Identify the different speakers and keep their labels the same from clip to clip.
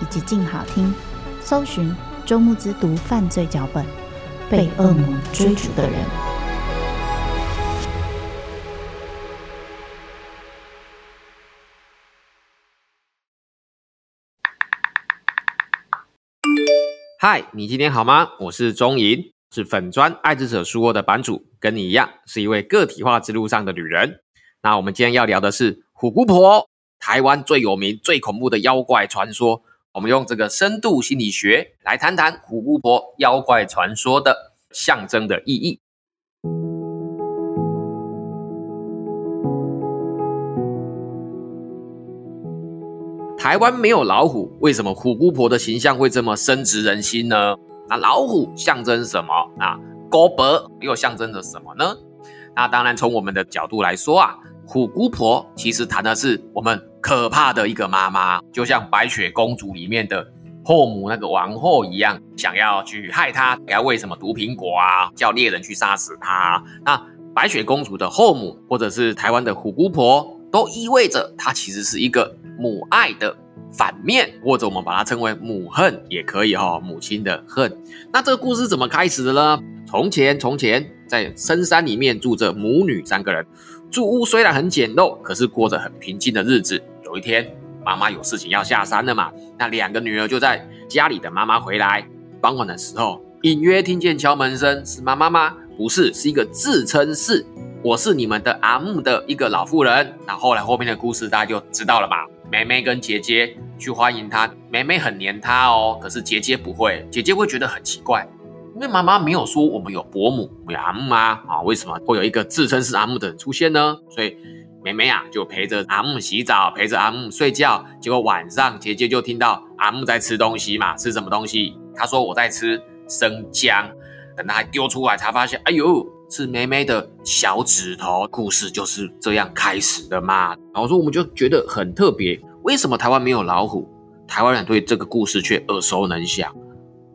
Speaker 1: 以及静好听，搜寻。周慕之读犯罪脚本，被恶魔追逐的人。
Speaker 2: 嗨，你今天好吗？我是钟颖，是粉专爱之者书窝的版主，跟你一样是一位个体化之路上的旅人。那我们今天要聊的是虎姑婆，台湾最有名、最恐怖的妖怪传说。我们用这个深度心理学来谈谈虎姑婆妖怪传说的象征的意义。台湾没有老虎，为什么虎姑婆的形象会这么深植人心呢？那老虎象征什么？啊，姑婆又象征着什么呢？那当然，从我们的角度来说啊。虎姑婆其实谈的是我们可怕的一个妈妈，就像白雪公主里面的后母那个王后一样，想要去害她，要喂什么毒苹果啊，叫猎人去杀死她。那白雪公主的后母，或者是台湾的虎姑婆，都意味着她其实是一个母爱的反面，或者我们把它称为母恨也可以哈、哦，母亲的恨。那这个故事怎么开始的呢？从前，从前，在深山里面住着母女三个人。住屋虽然很简陋，可是过着很平静的日子。有一天，妈妈有事情要下山了嘛，那两个女儿就在家里等妈妈回来。傍晚的时候，隐约听见敲门声，是妈妈吗？不是，是一个自称是我是你们的阿木的一个老妇人。那后来后面的故事大家就知道了吧。妹妹跟姐姐去欢迎她，妹妹很黏她哦，可是姐姐不会，姐姐会觉得很奇怪。因为妈妈没有说我们有伯母，有阿木啊？啊，为什么会有一个自称是阿木的人出现呢？所以妹妹啊就陪着阿木洗澡，陪着阿木睡觉。结果晚上姐姐就听到阿木在吃东西嘛，吃什么东西？她说我在吃生姜。等她丢出来才发现，哎呦，是妹妹的小指头。故事就是这样开始的嘛。然后说我们就觉得很特别，为什么台湾没有老虎？台湾人对这个故事却耳熟能详。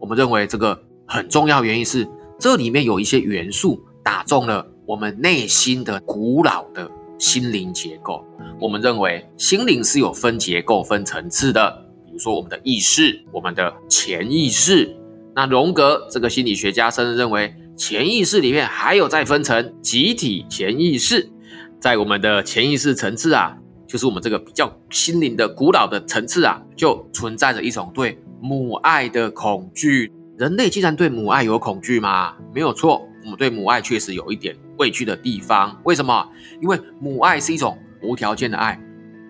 Speaker 2: 我们认为这个。很重要原因是，这里面有一些元素打中了我们内心的古老的心灵结构。我们认为心灵是有分结构、分层次的，比如说我们的意识、我们的潜意识。那荣格这个心理学家甚至认为，潜意识里面还有再分层集体潜意识。在我们的潜意识层次啊，就是我们这个比较心灵的古老的层次啊，就存在着一种对母爱的恐惧。人类竟然对母爱有恐惧吗？没有错，我们对母爱确实有一点畏惧的地方。为什么？因为母爱是一种无条件的爱，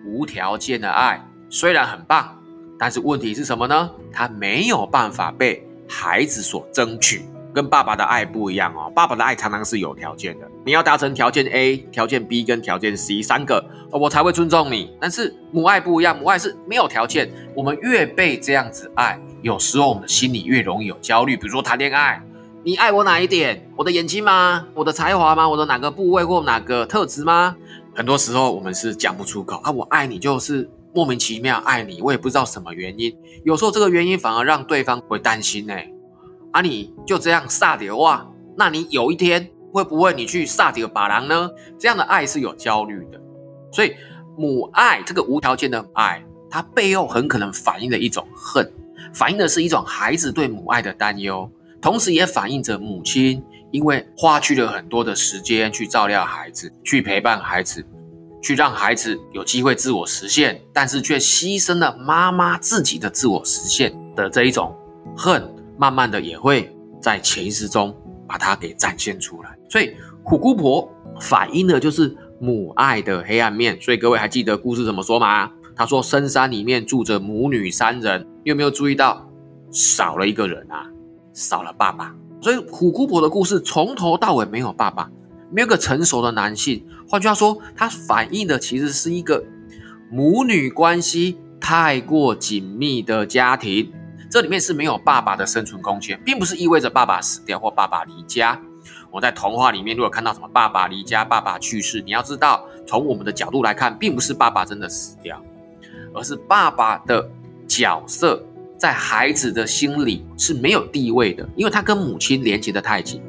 Speaker 2: 无条件的爱虽然很棒，但是问题是什么呢？它没有办法被孩子所争取，跟爸爸的爱不一样哦。爸爸的爱常常是有条件的，你要达成条件 A、条件 B 跟条件 C 三个，我才会尊重你。但是母爱不一样，母爱是没有条件，我们越被这样子爱。有时候我们的心里越容易有焦虑，比如说谈恋爱，你爱我哪一点？我的眼睛吗？我的才华吗？我的哪个部位或哪个特质吗？很多时候我们是讲不出口啊，我爱你就是莫名其妙爱你，我也不知道什么原因。有时候这个原因反而让对方会担心呢。啊，你就这样撒掉哇？那你有一天会不会你去撒掉把郎呢？这样的爱是有焦虑的，所以母爱这个无条件的爱，它背后很可能反映了一种恨。反映的是一种孩子对母爱的担忧，同时也反映着母亲因为花去了很多的时间去照料孩子，去陪伴孩子，去让孩子有机会自我实现，但是却牺牲了妈妈自己的自我实现的这一种恨慢慢的也会在潜意识中把它给展现出来。所以虎姑婆反映的就是母爱的黑暗面。所以各位还记得故事怎么说吗？他说深山里面住着母女三人，你有没有注意到少了一个人啊？少了爸爸。所以虎姑婆的故事从头到尾没有爸爸，没有个成熟的男性。换句话说，它反映的其实是一个母女关系太过紧密的家庭。这里面是没有爸爸的生存空间，并不是意味着爸爸死掉或爸爸离家。我在童话里面如果看到什么爸爸离家、爸爸去世，你要知道，从我们的角度来看，并不是爸爸真的死掉，而是爸爸的角色。在孩子的心里是没有地位的，因为他跟母亲连接得太紧。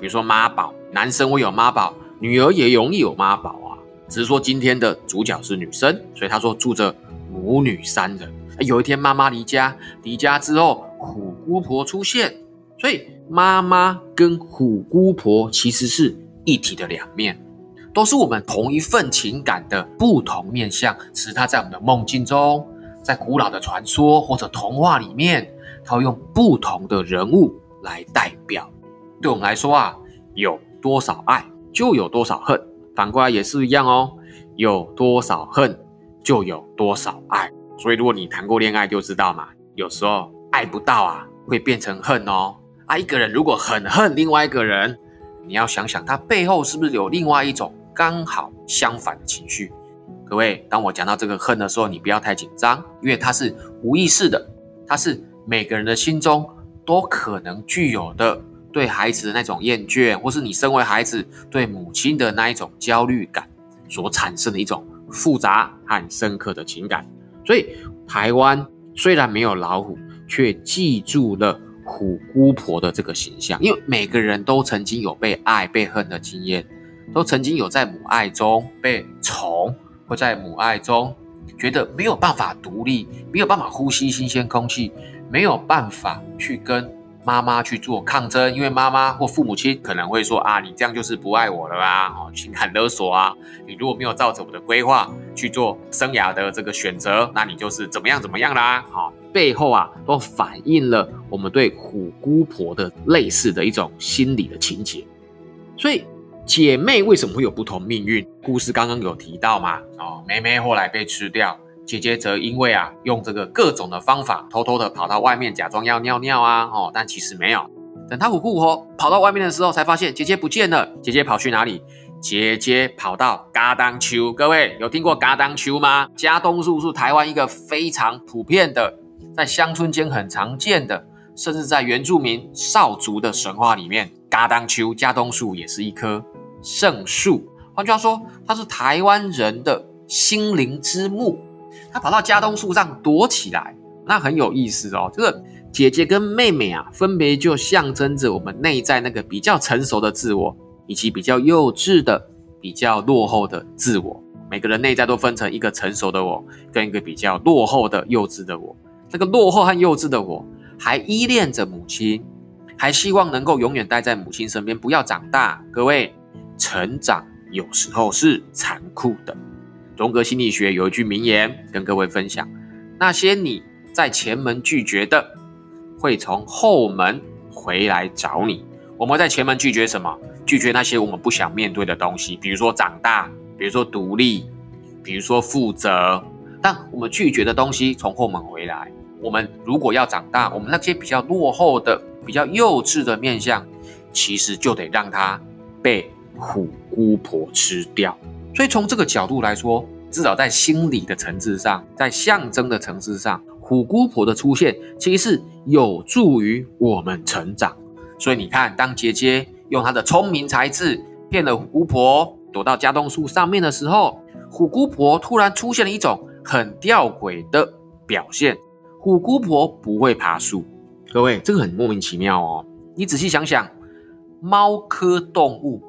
Speaker 2: 比如说妈宝，男生会有妈宝，女儿也容易有妈宝啊。只是说今天的主角是女生，所以他说住着母女三人。有一天妈妈离家，离家之后虎姑婆出现，所以妈妈跟虎姑婆其实是一体的两面，都是我们同一份情感的不同面向，只是他在我们的梦境中。在古老的传说或者童话里面，它会用不同的人物来代表。对我们来说啊，有多少爱就有多少恨，反过来也是一样哦。有多少恨就有多少爱。所以如果你谈过恋爱就知道嘛，有时候爱不到啊，会变成恨哦。啊，一个人如果很恨另外一个人，你要想想他背后是不是有另外一种刚好相反的情绪。各位，当我讲到这个恨的时候，你不要太紧张，因为它是无意识的，它是每个人的心中都可能具有的对孩子的那种厌倦，或是你身为孩子对母亲的那一种焦虑感所产生的一种复杂和深刻的情感。所以，台湾虽然没有老虎，却记住了虎姑婆的这个形象，因为每个人都曾经有被爱、被恨的经验，都曾经有在母爱中被宠。或在母爱中觉得没有办法独立，没有办法呼吸新鲜空气，没有办法去跟妈妈去做抗争，因为妈妈或父母亲可能会说啊，你这样就是不爱我了啊，哦，情感勒索啊，你如果没有照着我的规划去做生涯的这个选择，那你就是怎么样怎么样啦，好，背后啊都反映了我们对虎姑婆的类似的一种心理的情节，所以。姐妹为什么会有不同命运？故事刚刚有提到嘛？哦，妹妹后来被吃掉，姐姐则因为啊，用这个各种的方法，偷偷的跑到外面假装要尿尿啊，哦，但其实没有。等她虎姑婆跑到外面的时候，才发现姐姐不见了。姐姐跑去哪里？姐姐跑到嘎当丘。各位有听过嘎当丘吗？加冬树是台湾一个非常普遍的，在乡村间很常见的，甚至在原住民少族的神话里面，嘎当丘加冬树也是一棵。圣树，换句话说，它是台湾人的心灵之木。他跑到家东树上躲起来，那很有意思哦。这个姐姐跟妹妹啊，分别就象征着我们内在那个比较成熟的自我，以及比较幼稚的、比较落后的自我。每个人内在都分成一个成熟的我，跟一个比较落后的、幼稚的我。这个落后和幼稚的我，还依恋着母亲，还希望能够永远待在母亲身边，不要长大。各位。成长有时候是残酷的。荣格心理学有一句名言跟各位分享：那些你在前门拒绝的，会从后门回来找你。我们在前门拒绝什么？拒绝那些我们不想面对的东西，比如说长大，比如说独立，比如说负责。但我们拒绝的东西从后门回来。我们如果要长大，我们那些比较落后的、比较幼稚的面相，其实就得让它被。虎姑婆吃掉，所以从这个角度来说，至少在心理的层次上，在象征的层次上，虎姑婆的出现其实是有助于我们成长。所以你看，当姐姐用她的聪明才智骗了虎姑婆，躲到家栋树上面的时候，虎姑婆突然出现了一种很吊诡的表现：虎姑婆不会爬树。各位，这个很莫名其妙哦。你仔细想想，猫科动物。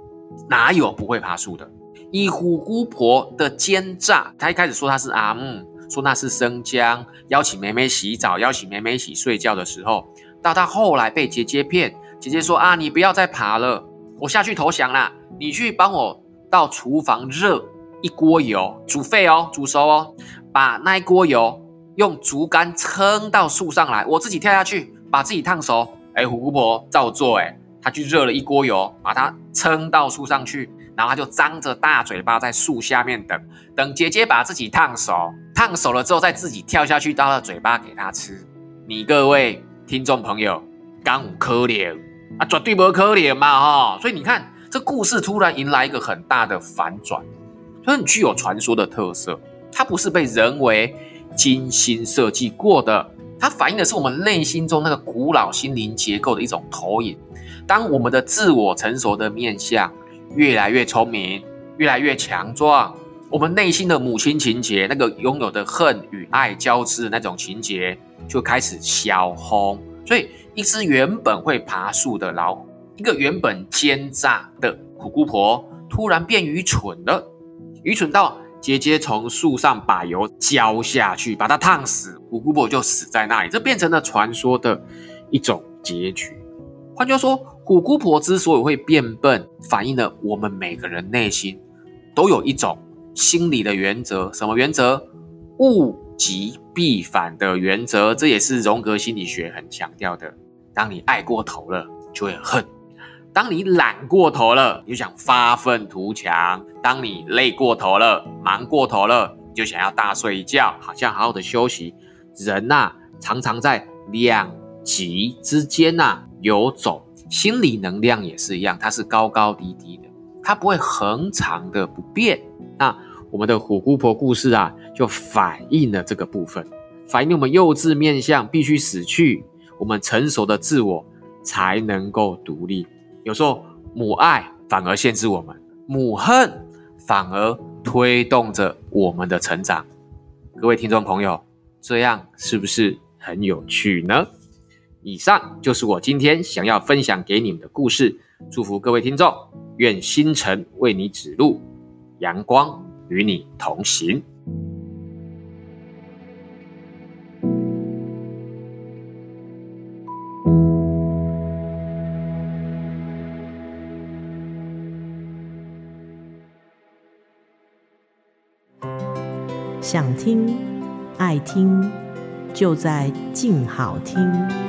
Speaker 2: 哪有不会爬树的？以虎姑婆的奸诈，他一开始说他是阿木，说那是生姜，邀请妹妹洗澡，邀请妹妹一起睡觉的时候，到他后来被姐姐骗，姐姐说啊，你不要再爬了，我下去投降啦，你去帮我到厨房热一锅油，煮沸哦，煮熟哦，把那一锅油用竹竿撑到树上来，我自己跳下去，把自己烫熟。哎，虎姑婆照做，哎，她去热了一锅油，把它撑到树上去，然后他就张着大嘴巴在树下面等，等姐姐把自己烫熟，烫熟了之后再自己跳下去到了嘴巴给她吃。你各位听众朋友，敢有可怜啊？绝对不可怜嘛，哈！所以你看，这故事突然迎来一个很大的反转，所以很具有传说的特色。它不是被人为精心设计过的。它反映的是我们内心中那个古老心灵结构的一种投影。当我们的自我成熟的面相越来越聪明、越来越强壮，我们内心的母亲情结，那个拥有的恨与爱交织的那种情结，就开始消红。所以，一只原本会爬树的老虎，一个原本奸诈的虎姑婆，突然变愚蠢了，愚蠢到。姐姐从树上把油浇下去，把它烫死，虎姑婆就死在那里。这变成了传说的一种结局。换句话说，虎姑婆之所以会变笨，反映了我们每个人内心都有一种心理的原则。什么原则？物极必反的原则。这也是荣格心理学很强调的。当你爱过头了，就会恨。当你懒过头了，你就想发愤图强；当你累过头了，忙过头了，你就想要大睡一觉，好像好好的休息。人呐、啊，常常在两极之间呐、啊、游走，心理能量也是一样，它是高高低低的，它不会恒常的不变。那我们的虎姑婆故事啊，就反映了这个部分，反映我们幼稚面相必须死去，我们成熟的自我才能够独立。有时候母爱反而限制我们，母恨反而推动着我们的成长。各位听众朋友，这样是不是很有趣呢？以上就是我今天想要分享给你们的故事。祝福各位听众，愿星辰为你指路，阳光与你同行。
Speaker 3: 想听，爱听，就在静好听。